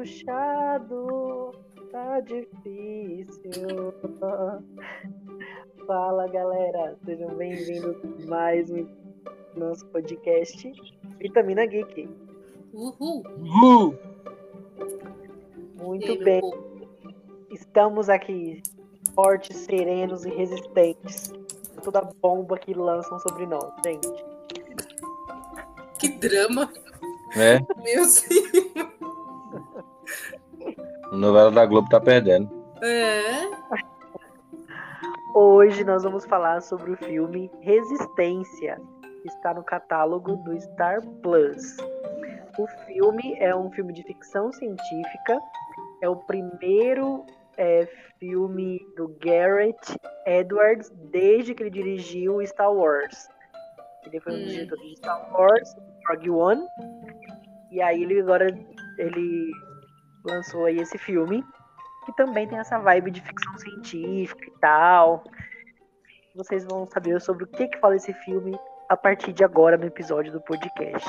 puxado, tá difícil. Fala galera, sejam bem-vindos a mais um nosso podcast Vitamina Geek. Uhul! Uhul! Muito bem, estamos aqui fortes, serenos e resistentes. Toda bomba que lançam sobre nós, gente. Que drama! É, Meu Deus! A novela da Globo tá perdendo. É. Hoje nós vamos falar sobre o filme Resistência, que está no catálogo do Star Plus. O filme é um filme de ficção científica, é o primeiro é, filme do Garrett Edwards desde que ele dirigiu Star Wars. Ele foi um Hum. dos diretores de Star Wars, Rogue One, e aí ele agora ele lançou aí esse filme que também tem essa vibe de ficção científica e tal. Vocês vão saber sobre o que que fala esse filme a partir de agora no episódio do podcast.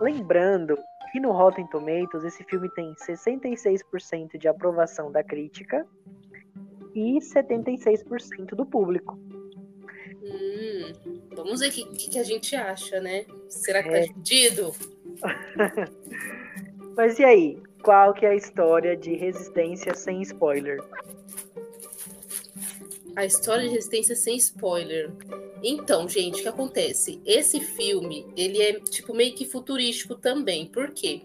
Lembrando que no Rotten Tomatoes esse filme tem 66% de aprovação da crítica e 76% do público. Hum, vamos ver o que, que, a gente acha, né? Será que tá É. dividido? Mas e aí? Qual que é a história de Resistência sem spoiler? A história de resistência sem spoiler. Então, gente, o que acontece? Esse filme, ele é tipo meio que futurístico também. Por quê?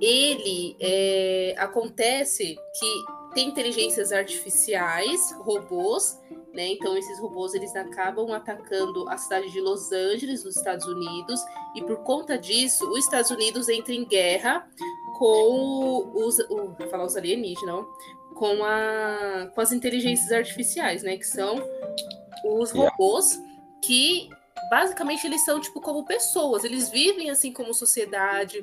Ele é, acontece que tem inteligências artificiais, robôs, né? Então esses robôs eles acabam atacando a cidade de Los Angeles, nos Estados Unidos, e por conta disso, os Estados Unidos entra em guerra com os, o, falar os alienígenas, ó, com, a, com as inteligências artificiais, né? Que são os robôs que basicamente eles são tipo como pessoas, eles vivem assim como sociedade.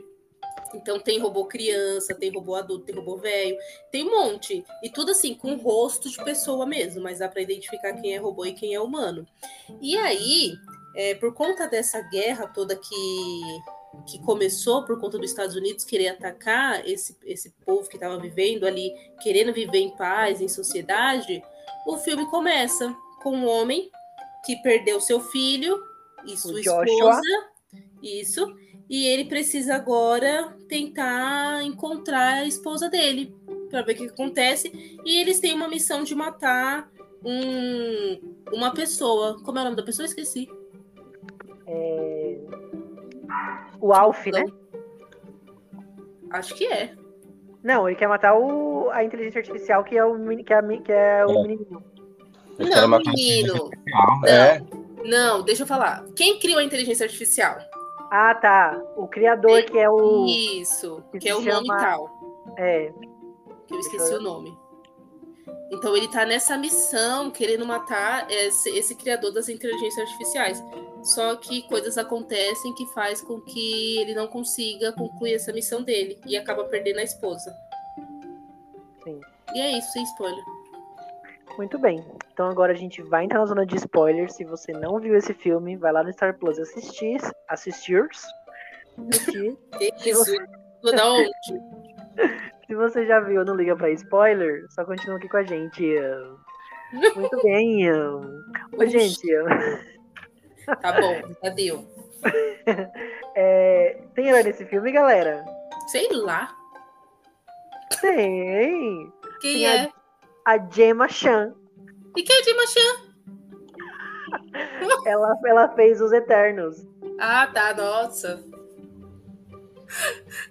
Então tem robô criança, tem robô adulto, tem robô velho, tem um monte. E tudo assim, com rosto de pessoa mesmo, mas dá para identificar quem é robô e quem é humano. E aí, é, por conta dessa guerra toda que, que começou por conta dos Estados Unidos querer atacar esse, esse povo que estava vivendo ali, querendo viver em paz, em sociedade, o filme começa com um homem que perdeu seu filho e sua esposa. Isso. E ele precisa agora tentar encontrar a esposa dele para ver o que acontece. E eles têm uma missão de matar um, uma pessoa. Como é o nome da pessoa? Esqueci. O Alf, né? Acho que é. Não, ele quer matar o... a inteligência artificial que é o, que é que é o É. menininho. Não, menino. Não, É, Não, deixa eu falar. Quem criou a inteligência artificial? Ah, tá. O criador que é o. Isso, que que é o nome chama- tal. É. que eu esqueci eu- o nome. Então ele tá nessa missão, querendo matar esse, esse criador das inteligências artificiais. Só que coisas acontecem que faz com que ele não consiga concluir essa missão dele e acaba perdendo a esposa. Sim. E é isso, sem spoiler. Muito bem. Então agora a gente vai entrar na zona de spoilers. Se você não viu esse filme, vai lá no Star Plus assistir. Assistir. assistir. Que isso? Vou dar onde? Se você já viu, não liga pra spoiler, só continua aqui com a gente. Muito bem. Ô, gente, Tá bom, já deu. é, tem herói nesse filme, galera? Sei lá. Tem. Quem Tem é? A Gemma Chan. E quem é de Machan? Ela, ela fez Os Eternos. Ah, tá, nossa.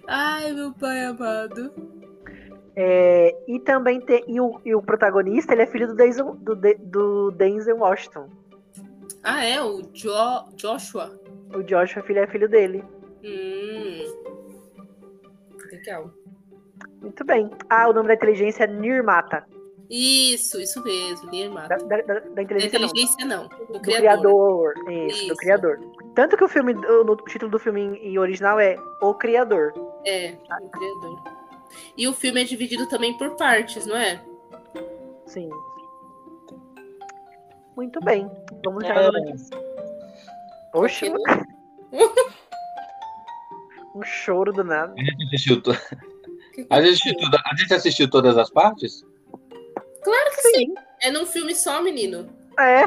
Ai, meu pai amado. É, e também tem. E o, e o protagonista, ele é filho do Denzel, do, De- do Denzel Washington. Ah, é? O jo Joshua? O Joshua, filho, é filho dele. Hum. Legal. Muito bem. Ah, o nome da inteligência é Nirmata. Isso, isso mesmo, irmã. Da, da, da- da Da inteligência, não. inteligência não, do, Do criador. criador. Isso, do Isso. criador. Tanto que o filme, o, o título do filme em, em original é O Criador. É, do criador. E o filme é dividido também por partes, não é? Sim. Muito bem. Vamos já É. Porque um choro do nada. a gente assistiu to- A gente, tudo- a gente assistiu todas as partes? Claro que sim. É num filme só, menino. É,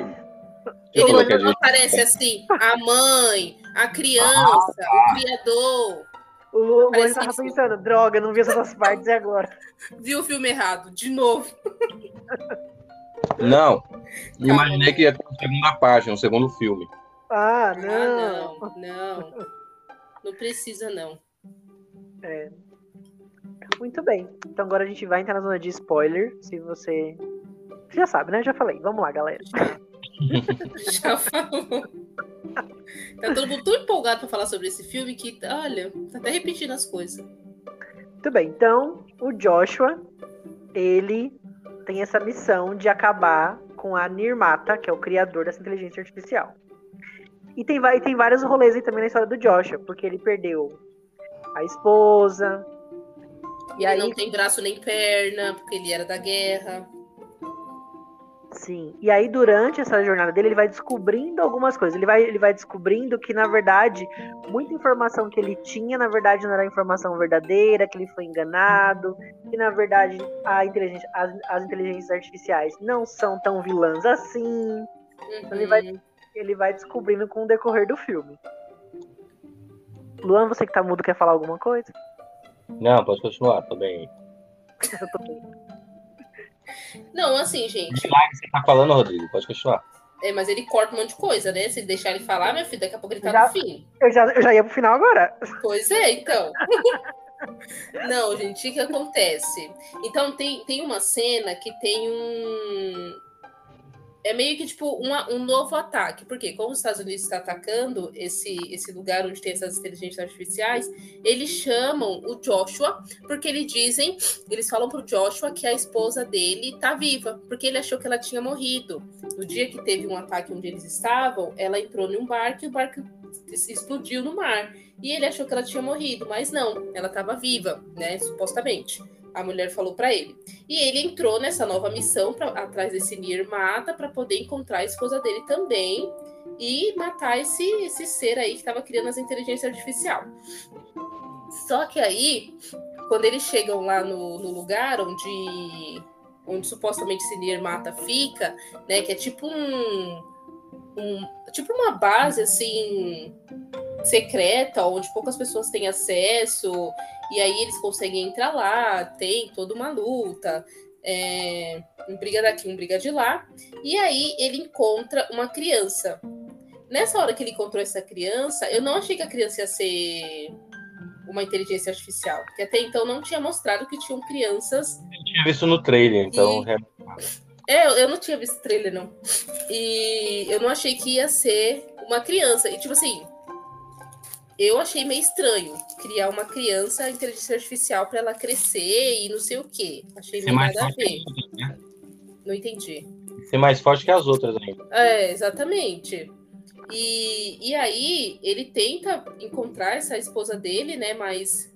Ele não gente- aparece assim, a mãe, a criança, o criador. O Luan tava isso. pensando, droga, não vi essas partes e agora. Viu o filme errado, de novo. Não. Imaginei que ia ter uma segunda página, um segundo filme. Ah, Ah, não. não, não. Não precisa, não. É. Muito bem. Então agora a gente vai entrar na zona de spoiler. Se você. Você já sabe, né? Já falei. Vamos lá, galera. Já falou. Tá todo mundo tão empolgado pra falar sobre esse filme que, olha, tá até repetindo as coisas. Muito bem. Então, o Joshua, ele tem essa missão de acabar com a Nirmata, que é o criador dessa inteligência artificial. E tem, vai- tem vários rolês aí também na história do Joshua, porque ele perdeu a esposa. E ele aí, não tem braço nem perna, porque ele era da guerra. Sim. E aí, durante essa jornada dele, ele vai descobrindo algumas coisas. Ele vai, ele vai descobrindo que, na verdade, muita informação que ele tinha, na verdade, não era informação verdadeira, que ele foi enganado, que, na verdade, a inteligência, as, as inteligências artificiais não são tão vilãs assim. Então, ele vai, Uhum. ele vai descobrindo com o decorrer do filme. Luan, você que tá mudo, quer falar alguma coisa? Não, pode continuar, tô bem. Eu tô bem. Não, assim, gente. Você tá falando, Rodrigo, pode continuar. É, mas ele corta um monte de coisa, né? Se deixar ele falar, meu filho, daqui a pouco ele tá Já- no fim. Eu já, eu já ia pro final agora. Pois é, então. Não, gente, o que acontece? Então, tem, tem uma cena que tem um. É meio que tipo uma- um novo ataque. Porque, como os Estados Unidos está atacando esse, esse lugar onde tem essas inteligências artificiais, eles chamam o Joshua, porque eles dizem, eles falam pro Joshua que a esposa dele tá viva, porque ele achou que ela tinha morrido. No dia que teve um ataque onde eles estavam, ela entrou num barco e o barco explodiu no mar. E ele achou que ela tinha morrido, mas não, ela estava viva, né? Supostamente. A mulher falou para ele. E ele entrou nessa nova missão pra, atrás desse Nir Mata para poder encontrar a esposa dele também e matar esse, esse ser aí que estava criando as inteligências artificial. Só que aí, quando eles chegam lá no, no lugar onde, onde supostamente esse Nir Mata fica, né? Que é tipo um, um tipo uma base assim secreta, onde poucas pessoas têm acesso, e aí eles conseguem entrar lá, tem toda uma luta, é, um briga daqui, um briga de lá, e aí ele encontra uma criança. Nessa hora que ele encontrou essa criança, eu não achei que a criança ia ser uma inteligência artificial, porque até então não tinha mostrado que tinham crianças Eu tinha visto no trailer, então. E- é, eu- eu não tinha visto trailer, não. E eu não achei que ia ser uma criança. E, tipo assim, eu achei meio estranho criar uma criança inteligência artificial pra ela crescer e não sei o quê. Achei meio mais nada a ver. outras, né? Não entendi. Ser mais forte que as outras ainda. É, exatamente. E, e aí ele tenta encontrar essa esposa dele, né? Mas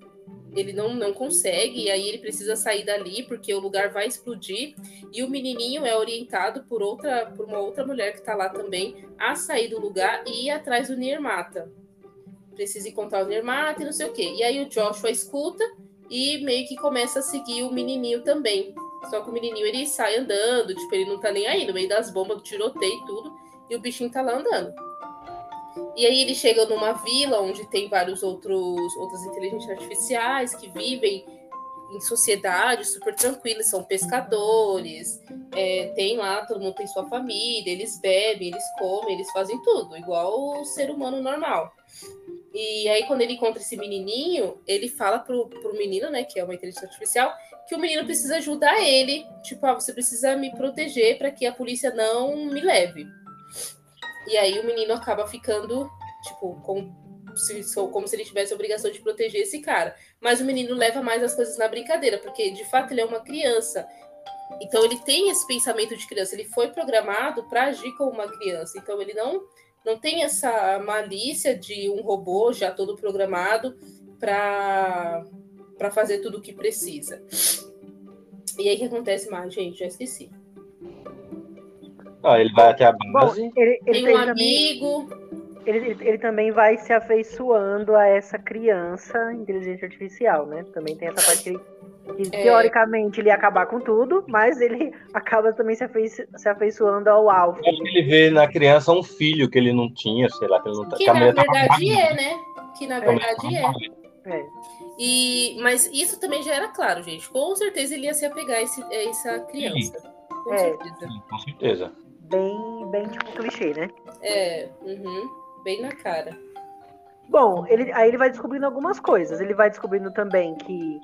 ele não, não consegue, e aí ele precisa sair dali porque o lugar vai explodir. E o menininho é orientado por outra, por uma outra mulher que tá lá também a sair do lugar e ir atrás do Nirmata. Precisa encontrar o Nirmata e não sei o quê. E aí o Joshua escuta e meio que começa a seguir o menininho também. Só que o menininho ele sai andando, tipo, ele não tá nem aí, no meio das bombas do tiroteio e tudo, e o bichinho tá lá andando. E aí eles chegam numa vila onde tem vários outros outras inteligências artificiais que vivem em sociedade super tranquilas, são pescadores, é, tem lá, todo mundo tem sua família, eles bebem, eles comem, eles fazem tudo, igual o ser humano normal. E aí, quando ele encontra esse menininho, ele fala pro, pro menino, né, que é uma inteligência artificial, que o menino precisa ajudar ele. Tipo, ah, você precisa me proteger para que a polícia não me leve. E aí o menino acaba ficando, tipo, com, se, como se ele tivesse a obrigação de proteger esse cara. Mas o menino leva mais as coisas na brincadeira, porque de fato ele é uma criança. Então ele tem esse pensamento de criança, ele foi programado para agir como uma criança. Então ele não não tem essa malícia de um robô já todo programado para para fazer tudo o que precisa. E aí o que acontece mais, gente? Já esqueci. Ah, ele vai até a Bom, base. ele, ele, Tem um ele também, amigo. ele, ele- ele também vai se afeiçoando a essa criança inteligência artificial, né? Também tem essa parte que ele Que É. teoricamente ele ia acabar com tudo, mas ele acaba também se, afeiço- se afeiçoando ao Alf. Acho que ele vê na criança um filho que ele não tinha, sei lá, que ele não tá. Que que na verdade é, né? Que na verdade é. É. E, mas isso também já era claro, gente. Com certeza ele ia se apegar a esse- a essa criança. Com É. certeza. Sim, Com certeza. Bem, bem tipo clichê, né? É, uhum, bem na cara. Bom, ele, aí ele vai descobrindo algumas coisas. Ele vai descobrindo também que,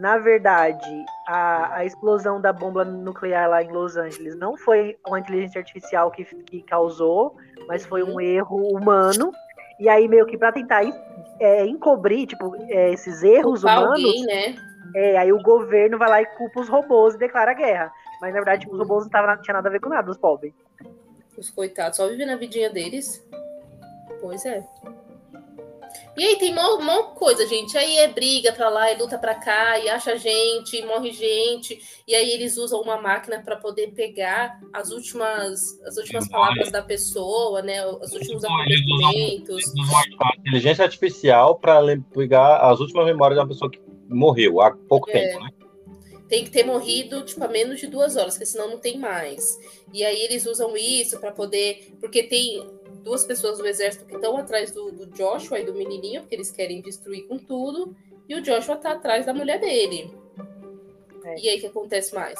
na verdade, a, a explosão da bomba nuclear lá em Los Angeles não foi uma inteligência artificial que, que causou, mas foi um erro humano. E aí, meio que pra tentar en- é, encobrir, tipo, é, esses erros Culpar humanos, alguém, né? é, aí o governo vai lá e culpa os robôs e declara guerra. Mas, na verdade, tipo, os robôs não tava, tinha nada a ver com nada, os pobres. Os coitados só vivem na vidinha deles. Pois é. E aí tem mó, mó coisa, gente. Aí é briga pra lá, e luta pra cá, e acha gente, e morre gente. E aí eles usam uma máquina pra poder pegar as últimas, as últimas palavras da pessoa, né? Os últimos acontecimentos. Eles usam a inteligência artificial para pegar as últimas memórias de uma pessoa que morreu há pouco É. tempo, né? tem que ter morrido tipo a menos de duas horas, porque senão não tem mais. E aí eles usam isso para poder, porque tem duas pessoas do exército que estão atrás do, do Joshua e do menininho, porque eles querem destruir com tudo, e o Joshua tá atrás da mulher dele. É. E aí o que acontece mais?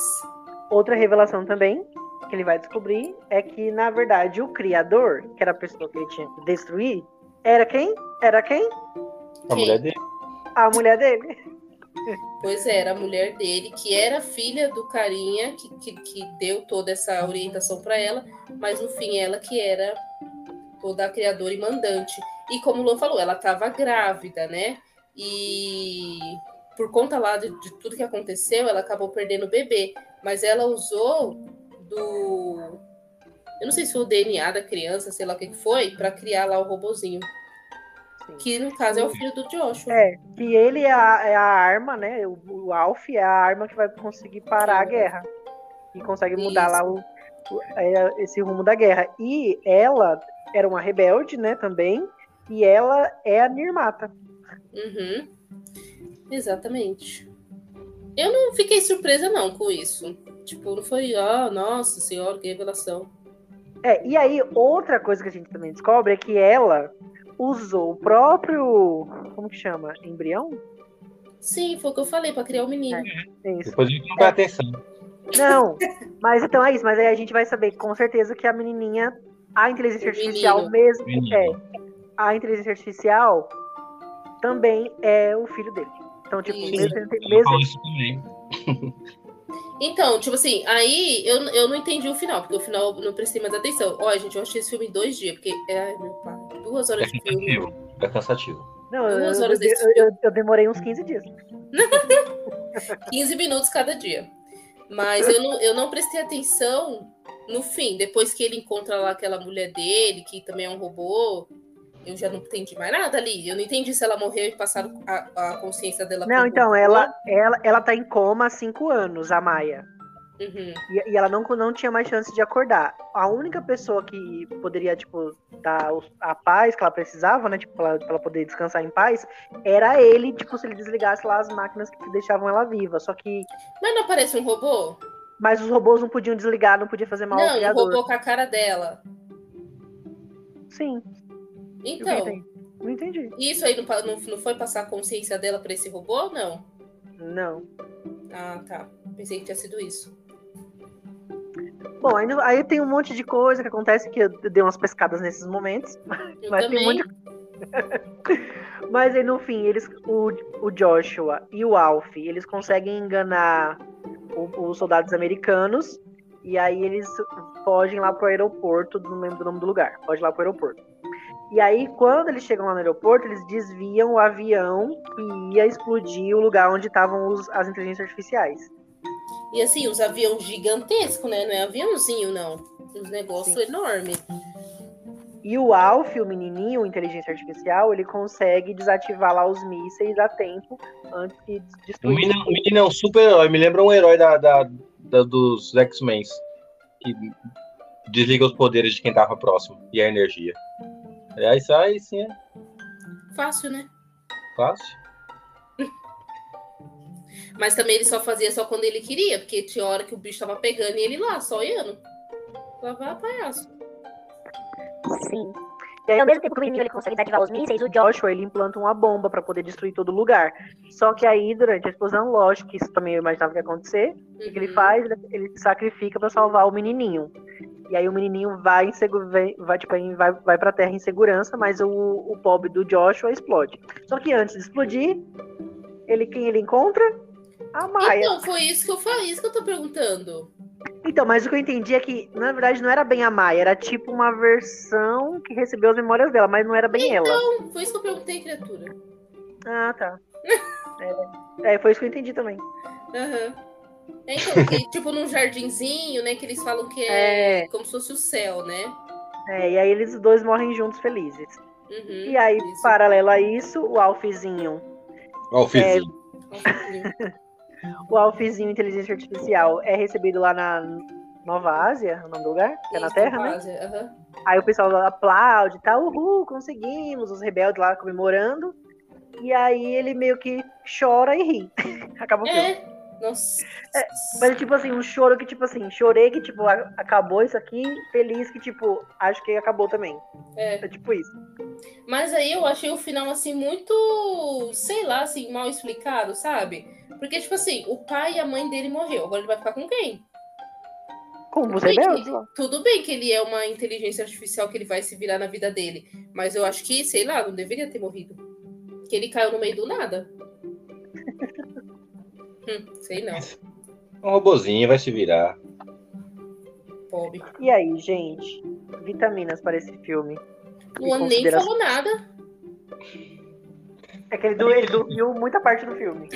Outra revelação também que ele vai descobrir é que, na verdade, o criador, que era a pessoa que ele tinha que destruir, era quem? Era quem? A Quem? mulher dele. A mulher dele. Pois é, era a mulher dele, que era filha do carinha que, que, que deu toda essa orientação para ela, mas no fim ela que era toda a criadora e mandante. E como o Luan falou, ela estava grávida, né? E por conta lá de, de tudo que aconteceu, ela acabou perdendo o bebê. Mas ela usou do. Eu não sei se foi o DNA da criança, sei lá o que foi, para criar lá o robozinho. Sim. Que no caso é o filho do Joshua. É, que ele é a, é a arma, né? O, o Alf é a arma que vai conseguir parar a guerra. E consegue mudar Isso. lá o, o- é, esse rumo da guerra. E ela era uma rebelde, né, também. E ela é a Nirmata. Uhum. Exatamente. Eu não fiquei surpresa, não, com isso. Tipo, não foi, ah, nossa senhora, que revelação. É, e aí, outra coisa que a gente também descobre é que ela usou o próprio. Como que chama? Embrião? Sim, foi o que eu falei, pra criar o menino. É isso. Depois a gente não dá atenção. Não, mas então é isso. Mas aí a gente vai saber com certeza que a menininha, a inteligência O artificial menino. mesmo, Menino. é. A inteligência artificial também é o filho dele. Então, tipo, Isso. mesmo, mesmo falou isso também. Então, tipo assim, aí eu, eu não entendi o final, porque o final eu não prestei mais atenção. Ó, gente, eu achei esse filme em dois dias, porque, ai, meu pai, duas É horas de filme. É cansativo. Não, eu, Duas eu, horas desse eu- eu- eu demorei uns 15 dias. 15 minutos cada dia. Mas eu não, eu não prestei atenção no fim, depois que ele encontra lá aquela mulher dele, que também é um robô. Eu já não entendi mais nada ali. Eu não entendi se ela morreu e passaram a, a consciência dela. Não, então, ela, ela, ela tá em coma há 5 anos, a Maia. Uhum. E, e ela não, não tinha mais chance de acordar. A única pessoa que poderia, tipo, dar a paz que ela precisava, né? Tipo, pra pra ela poder descansar em paz, era ele, tipo, se ele desligasse lá as máquinas que deixavam ela viva. Só que. Mas não aparece um robô? Mas os robôs não podiam desligar, não podia fazer mal ao não, um criador. robô com a cara dela. Sim, Então, entendi. Não entendi. isso aí não, não, não foi passar a consciência dela pra esse robô, não? Não. Ah, tá. Pensei que tinha sido isso. Bom, aí, aí tem um monte de coisa que acontece que eu dei umas pescadas nesses momentos. Eu Mas tem um também. monte Mas aí no fim, eles, o, o Joshua e o Alf, eles conseguem enganar o- os soldados americanos. E aí eles fogem lá pro aeroporto, não lembro do nome do lugar. Fogem lá pro aeroporto. E aí, quando eles chegam lá no aeroporto, eles desviam o avião que ia explodir o lugar onde estavam os- as inteligências artificiais. E assim, os aviões gigantescos, né? Não é aviãozinho, não. Uns negócios enormes. E o Alf, o menininho, inteligência artificial, ele consegue desativar lá os mísseis a tempo antes que O destruir. menino, o menino é um super-herói. Me lembra um herói da, da- da- dos X-Men. Que desliga os poderes de quem tava próximo. E a energia. Aliás, isso aí sim é Fácil, né? fácil. Mas também ele só fazia só quando ele queria, porque tinha hora que o bicho tava pegando e ele lá, só olhando. Lá palhaço. Sim. E aí, ao mesmo tempo que o menino ele consegue desativar os mísseis, o Joshua ele implanta uma bomba para poder destruir todo lugar. Só que aí, durante a explosão, lógico que isso também eu imaginava que ia acontecer. Uhum. O que ele uhum. faz? Ele sacrifica para salvar o menininho. E aí o menininho vai, vai, vai, tipo, vai, vai pra terra em segurança, mas o, o pobre do Joshua explode. Só que antes de explodir, ele quem ele encontra? A Maia. Então, foi isso que eu falei, isso que eu tô perguntando. Então, mas o que eu entendi é que, na verdade, não era bem a Maia, era tipo uma versão que recebeu as memórias dela, mas não era bem então, ela. Então, foi isso que eu perguntei, criatura. Ah, tá. é, é, foi isso que eu entendi também. Aham. Uhum. É, então, que, tipo num jardinzinho, né? Que eles falam que é, é, como se fosse o céu, né? É, e aí eles dois morrem juntos felizes. Uhum, e aí, isso. paralelo a isso, o Alfizinho. Alfizinho. É, o Alfizinho Inteligência Artificial é recebido lá na Nova Ásia, o nome do lugar? Que é na Terra, né? Ásia, uhum. Aí o pessoal aplaude e tá, uhul, conseguimos, os rebeldes lá comemorando. E aí ele meio que chora e ri. Acaba o é. Nossa. É, mas, tipo assim, um choro que, tipo assim, chorei que, tipo, acabou isso aqui, feliz que, tipo, acho que acabou também. É. É tipo isso. Mas aí eu achei o final, assim, muito, sei lá, assim, mal explicado, sabe? Porque, tipo assim, o pai e a mãe dele morreu. Agora ele vai ficar com quem? Com você bem Tudo bem que ele é uma inteligência artificial que ele vai se virar na vida dele. Mas eu acho que, sei lá, não deveria ter morrido. Que ele caiu no meio do nada. Hum, sei não. Um robozinho vai se virar. Pobre. E aí, gente? Vitaminas para esse filme. Luan nem falou nada. É que ele, do, ele dormiu muita parte do filme.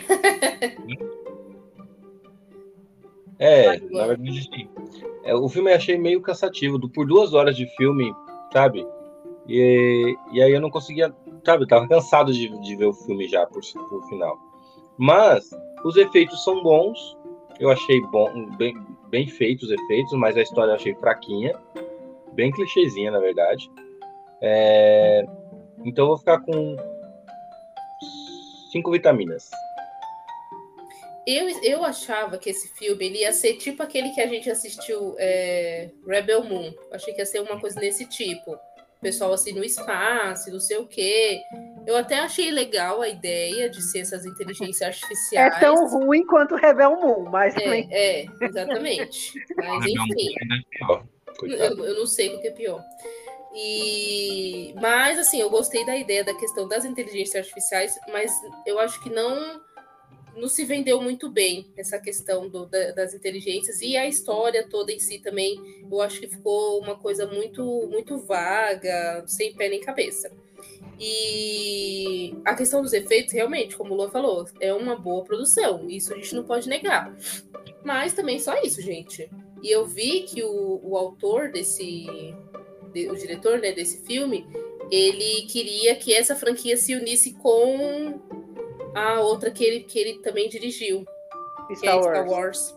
é, na verdade, sim. É, o filme eu achei meio cansativo. Por duas horas de filme, sabe? E, e aí eu não conseguia. Sabe, eu tava cansado de, de ver o filme já por, por final. Mas os efeitos são bons. Eu achei bom, bem, bem feitos os efeitos, mas a história eu achei fraquinha. Bem clichêzinha, na verdade. É... Então eu vou ficar com cinco vitaminas. Eu, eu achava que esse filme ele ia ser tipo aquele que a gente assistiu, é, Rebel Moon. Achei que ia ser uma coisa desse tipo pessoal assim no espaço, não sei o quê. Eu até achei legal a ideia de ser essas inteligências artificiais. É tão ruim quanto Rebel Moon, mas. É, é exatamente. Mas enfim. Eu, eu não sei o que é pior. E mas assim, eu gostei da ideia da questão das inteligências artificiais, mas eu acho que não não se vendeu muito bem essa questão do, da, das inteligências e a história toda em si também eu acho que ficou uma coisa muito muito vaga sem pé nem cabeça. E a questão dos efeitos realmente como o Lua falou é uma boa produção isso a gente não pode negar. Mas também só isso gente. E eu vi que o, o autor desse de, o diretor né, desse filme ele queria que essa franquia se unisse com a outra que ele, que ele também dirigiu, Star que é Star Wars.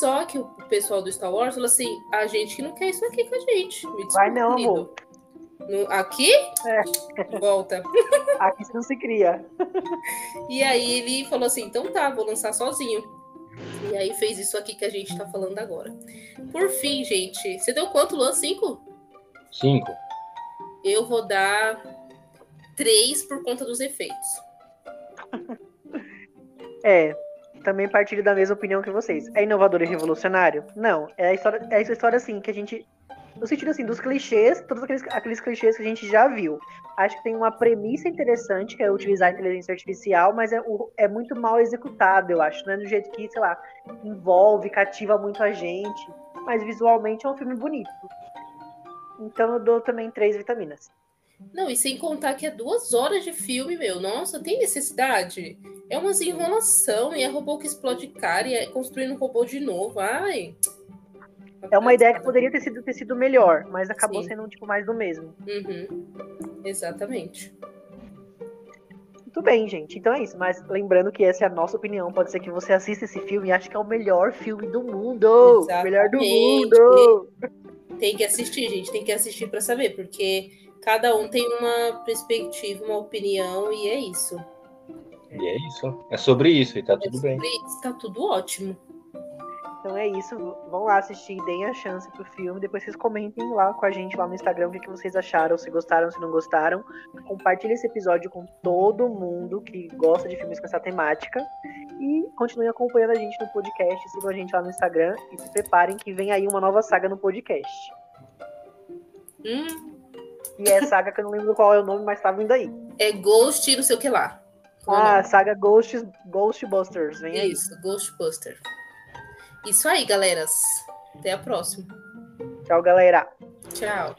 Só que o pessoal do Star Wars falou assim: a gente que não quer isso aqui com a gente. Me desculpa, Vai não, amor. No, aqui? É. Volta. Aqui não se cria. E aí ele falou assim: então tá, vou lançar sozinho. E aí fez isso aqui que a gente tá falando agora. Por fim, gente, você deu quanto, Luan? Cinco? Cinco. Eu vou dar três por conta dos efeitos. É, também partilho da mesma opinião que vocês. É inovador e revolucionário? Não. É a história, é essa história assim que a gente. No sentido assim, dos clichês, todos aqueles, aqueles clichês que a gente já viu. Acho que tem uma premissa interessante, que é utilizar a inteligência artificial, mas é, é muito mal executado, eu acho. Não é do jeito que, sei lá, envolve, cativa muito a gente. Mas visualmente é um filme bonito. Então eu dou também três vitaminas. Não, e sem contar que é duas horas de filme, meu. Nossa, tem necessidade? É uma enrolação, e é robô que explode cara, e é construindo um robô de novo. Ai. É uma ideia que poderia ter sido, ter sido melhor, mas acabou Sim. sendo tipo mais do mesmo. Uhum. Exatamente. Muito bem, gente. Então é isso. Mas lembrando que essa é a nossa opinião. Pode ser que você assista esse filme e ache que é o melhor filme do mundo. Exatamente. Melhor do mundo. Tem que assistir, gente. Tem que assistir para saber, porque cada um tem uma perspectiva, uma opinião, e é isso. E é isso. É sobre isso e tá tudo é bem. Isso, tá tudo ótimo. Então é isso. Vão lá assistir, deem a chance pro filme. Depois vocês comentem lá com a gente lá no Instagram o que, que vocês acharam, se gostaram, se não gostaram. Compartilhe esse episódio com todo mundo que gosta de filmes com essa temática. E continuem acompanhando a gente no podcast. Sigam a gente lá no Instagram e se preparem que vem aí uma nova saga no podcast. Hum, E é saga que eu não lembro qual é o nome, mas tá vindo aí. é Ghost, não sei o que lá. Qual é Ah, nome? saga Ghost, Ghostbusters. Vem aí. Isso, Ghostbuster. Isso aí, galeras. Até a próxima. Tchau, galera. Tchau.